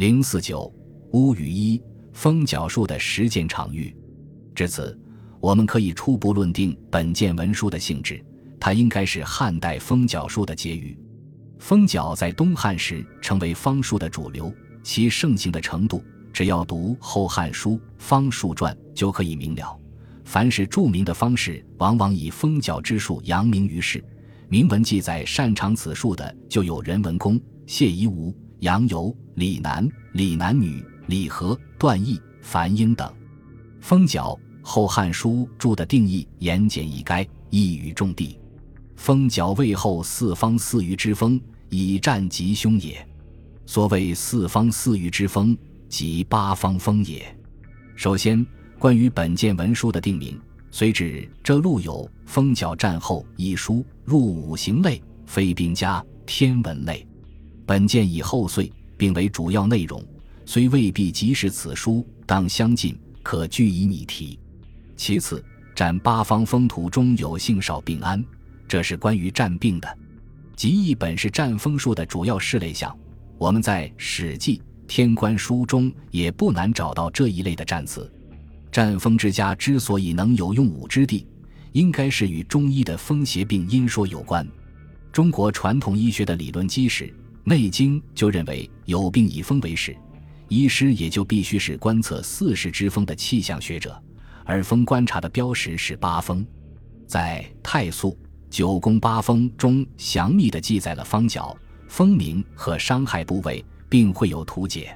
零四九乌与一风角术的实践场域。至此，我们可以初步论定本件文书的性质，它应该是汉代风角术的结语。风角在东汉时成为方术的主流，其盛行的程度，只要读《后汉书·方术传》就可以明了。凡是著名的方士，往往以风角之术扬名于世。铭文记载擅长此术的，就有任文公、谢夷吾、杨游、李南、李南女、李和、段义、樊英等。封角，《后汉书》注的定义言简意赅，一语中的。封角为后四方四隅之风，以战吉凶也。所谓四方四隅之风，即八方风也。首先，关于本件文书的定名，虽指这录有《封角战后》一书，入五行类，非兵家天文类。本件以后岁，并为主要内容，虽未必即是此书，当相近，可据以拟题。其次，占八方风土中有幸少病安。这是关于战病的，即一本是战风术的主要事类项。我们在《史记·天官书》中也不难找到这一类的战词。战风之家之所以能有用武之地，应该是与中医的风邪病因说有关。中国传统医学的理论基石《内经》就认为有病以风为始，医师也就必须是观测四时之风的气象学者，而风观察的标识是八风，在《太素》。九宫八风中详密地记载了方角、风名和伤害部位，并会有图解。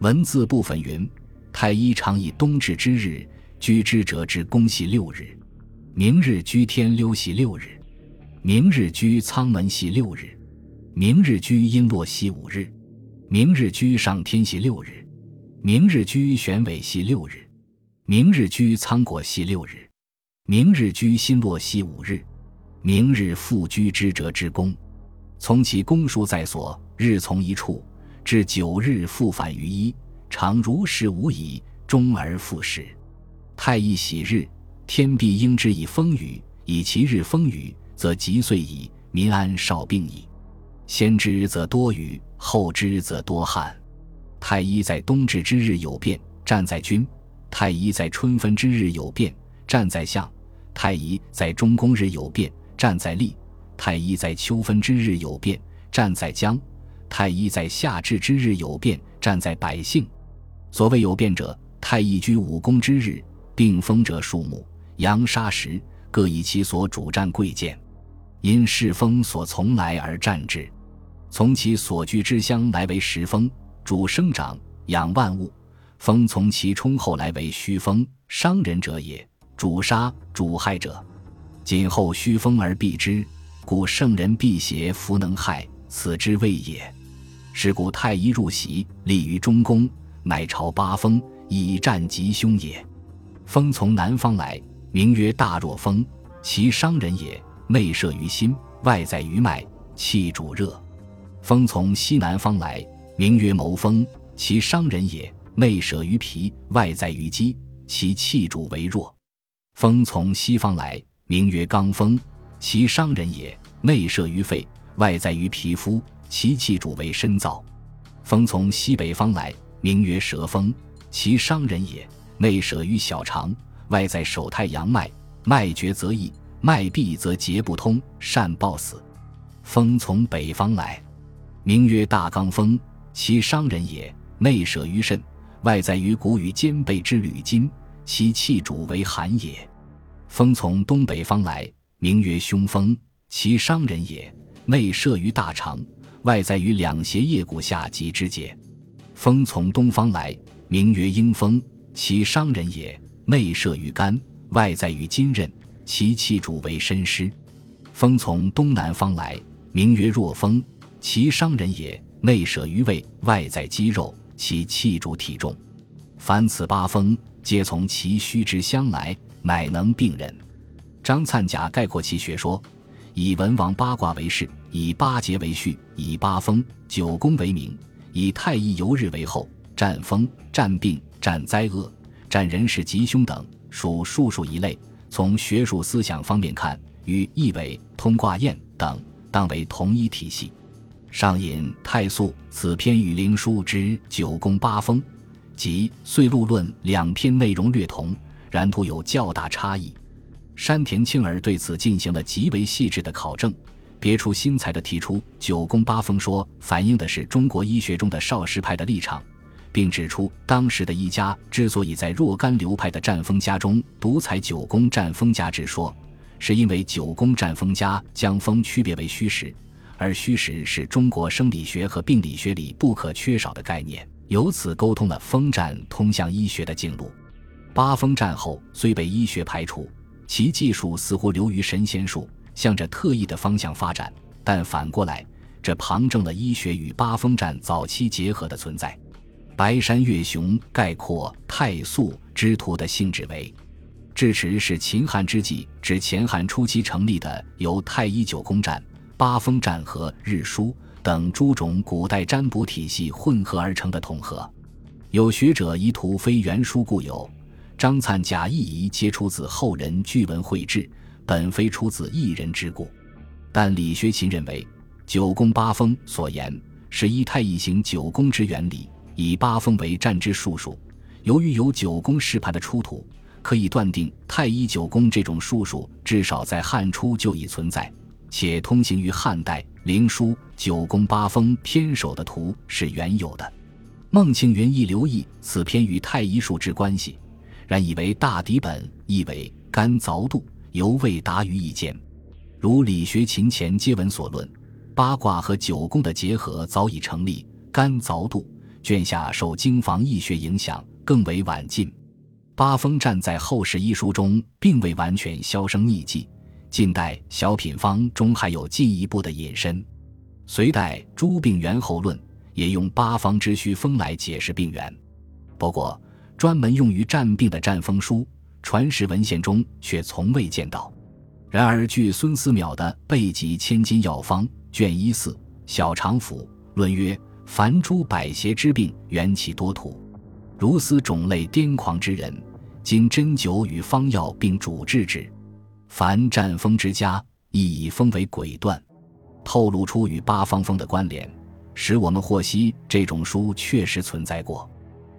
文字部分云：太医常以冬至之日居之者之宫系六日，明日居天溜系六日，明日居苍门系六日，明日居阴落西五日，明日居上天系六日，明日居玄尾系六日，明日居苍果系六日，明日居心落西五日。明日复居之者之功，从其宫数在所，日从一处，至九日复返于一，常如是无已，终而复始。太乙喜日，天必应之以风雨，以其日风雨，则吉岁矣，民安少病矣。先知则多雨，后知则多旱。太一在冬至之日有变，站在君；太一在春分之日有变，站在相；太一在中宫日有变。站在立，太一在秋分之日有变；站在江，太一在夏至之日有变；站在百姓。所谓有变者，太一居五宫之日，定风者数目，阳杀时各以其所主战贵贱，因世风所从来而战之。从其所居之乡来为时风，主生长养万物；风从其冲后来为虚风，伤人者也，主杀主害者。今后虚风而避之，故圣人避邪，弗能害，此之谓也。是故太医入席，立于中宫，乃朝八风，以战吉凶也。风从南方来，名曰大若风，其伤人也。内摄于心，外在于脉，气主热。风从西南方来，名曰谋风，其伤人也。内舍于脾，外在于肌，其气主为弱。风从西方来。名曰罡风，其伤人也。内摄于肺，外在于皮肤，其气主为深燥。风从西北方来，名曰蛇风，其伤人也。内舍于小肠，外在手太阳脉，脉绝则溢，脉闭则结不通，善暴死。风从北方来，名曰大罡风，其伤人也。内舍于肾，外在于骨与肩背之履筋，其气主为寒也。风从东北方来，名曰凶风，其伤人也。内射于大肠，外在于两胁腋骨下及肢节。风从东方来，名曰阴风，其伤人也。内射于肝，外在于筋韧，其气主为身湿。风从东南方来，名曰弱风，其伤人也。内舍于胃，外在肌肉，其气主体重。凡此八风，皆从其虚之相来。乃能病人。张灿甲概括其学说，以文王八卦为事，以八节为序，以八风、九宫为名，以太乙游日为后，战风、战病、战灾厄、战人事吉凶等，属术数一类。从学术思想方面看，与易纬、通卦验等当为同一体系。上引太素此篇与灵书之九宫八风及岁禄论两篇内容略同，然图有较大差异。山田庆儿对此进行了极为细致的考证，别出心裁地提出九宫八风说反映的是中国医学中的少师派的立场。并指出，当时的医家之所以在若干流派的战风家中独采九宫战风家之说，是因为九宫战风家将风区别为虚实，而虚实是中国生理学和病理学里不可缺少的概念，由此沟通了风战通向医学的径路。八风战后虽被医学排除，其技术似乎流于神仙术，向着特异的方向发展，但反过来，这旁证了医学与八风战早期结合的存在。白山月雄概括太素之徒的性质为：智持是秦汉之际至前汉初期成立的，由太医九宫战、八风占和日书等诸种古代占卜体系混合而成的统合。有学者疑图非原书故有，张粲贾谊疑皆出自后人据文绘制，本非出自一人之故。但李学勤认为，九宫八风所言是一太乙行九宫之原理。以八风为战之术数，由于有九宫试盘的出土，可以断定太医九宫这种术数至少在汉初就已存在，且通行于汉代灵书九宫八风偏首的图是原有的。孟庆云亦留意此篇与太医术之关系，然以为大抵本意为干凿度，犹未达于意见。如理学秦前皆文所论，八卦和九宫的结合早已成立，干凿度。卷下受经房易学影响更为晚近，八风站在后世医书中并未完全销声匿迹，近代小品方中还有进一步的引申。隋代《诸病源候论》也用八方之虚风来解释病源，不过专门用于战病的战风书传世文献中却从未见到。然而据孙思邈的《备急千金药方》卷一四小肠腑论曰。凡诸百邪之病，缘起多土。如斯种类癫狂之人，今针灸与方药并主治之。凡战风之家，亦以风为诡断，透露出与八方风的关联，使我们获悉这种书确实存在过。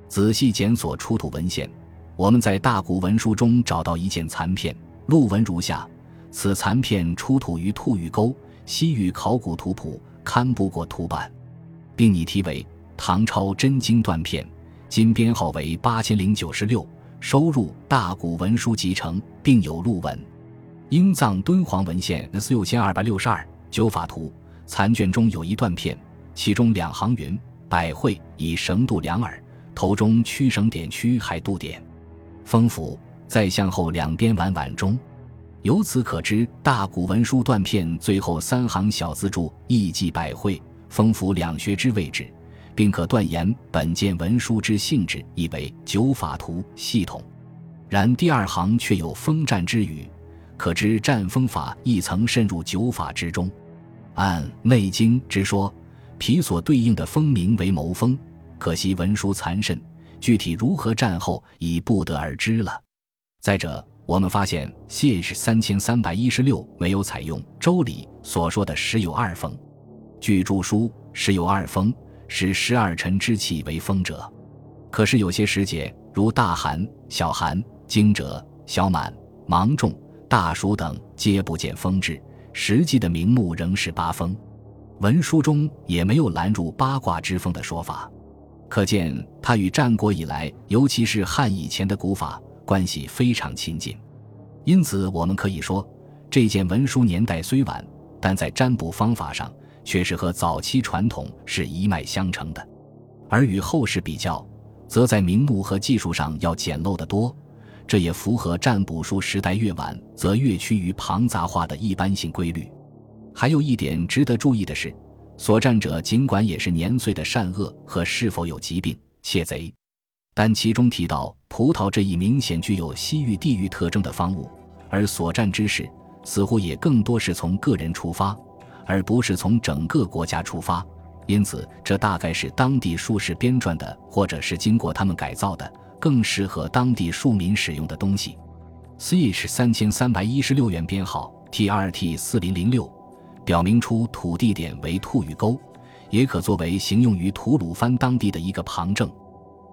仔细检索出土文献，我们在大古文书中找到一件残片，录文如下：此残片出土于兔峪沟西域考古图谱刊布过图版。并拟题为《唐朝真经断片》，今编号为八千零九十六，收入《大古文书集成》，并有录文。英藏敦煌文献 S 六千二百六十二九法图残卷中有一断片，其中两行云：“百会以绳度两耳，头中曲绳点曲还度点，风府在向后两边碗碗中。”由此可知，大古文书断片最后三行小字注意记百会。风府两穴之位置，并可断言本件文书之性质亦为九法图系统。然第二行却有风战之语，可知战风法亦曾渗入九法之中。按《内经》之说，脾所对应的风名为谋风，可惜文书残甚，具体如何战后已不得而知了。再者，我们发现谢氏三千三百一十六没有采用《周礼》所说的十有二风。据著书，十有二风，使十二辰之气为风者。可是有些时节，如大寒、小寒、惊蛰、小满、芒种、大暑等，皆不见风至。实际的名目仍是八风。文书中也没有拦入八卦之风的说法，可见它与战国以来，尤其是汉以前的古法关系非常亲近。因此，我们可以说，这件文书年代虽晚，但在占卜方法上。却是和早期传统是一脉相承的，而与后世比较，则在名目和技术上要简陋得多。这也符合占卜术时代越晚，则越趋于庞杂化的一般性规律。还有一点值得注意的是，所占者尽管也是年岁的善恶和是否有疾病、窃贼，但其中提到葡萄这一明显具有西域地域特征的方物，而所占之事似乎也更多是从个人出发。而不是从整个国家出发，因此这大概是当地术士编撰的，或者是经过他们改造的，更适合当地庶民使用的东西。C 是三千三百一十六元编号 T R T 四零零六，表明出土地点为兔峪沟，也可作为行用于吐鲁番当地的一个旁证。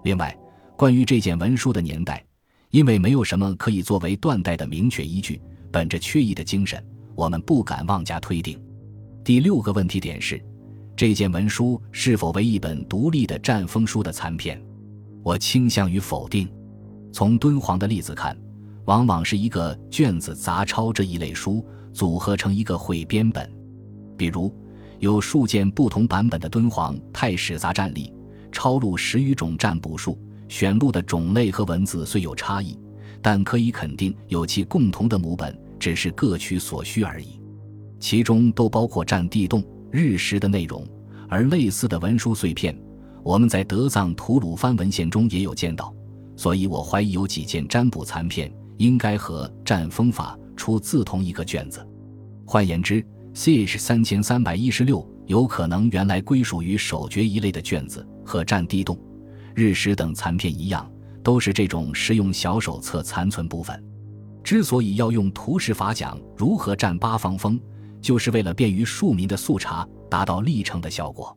另外，关于这件文书的年代，因为没有什么可以作为断代的明确依据，本着缺意的精神，我们不敢妄加推定。第六个问题点是，这件文书是否为一本独立的战风书的残片？我倾向于否定。从敦煌的例子看，往往是一个卷子杂抄这一类书组合成一个汇编本，比如有数件不同版本的敦煌太史杂战例，抄录十余种占卜术，选录的种类和文字虽有差异，但可以肯定有其共同的母本，只是各取所需而已。其中都包括占地洞、日食的内容，而类似的文书碎片，我们在德藏吐鲁番文献中也有见到。所以我怀疑有几件占卜残片应该和占风法出自同一个卷子。换言之，CH 三千三百一十六有可能原来归属于手诀一类的卷子，和占地洞、日食等残片一样，都是这种实用小手册残存部分。之所以要用图示法讲如何占八方风，就是为了便于庶民的速查，达到历程的效果。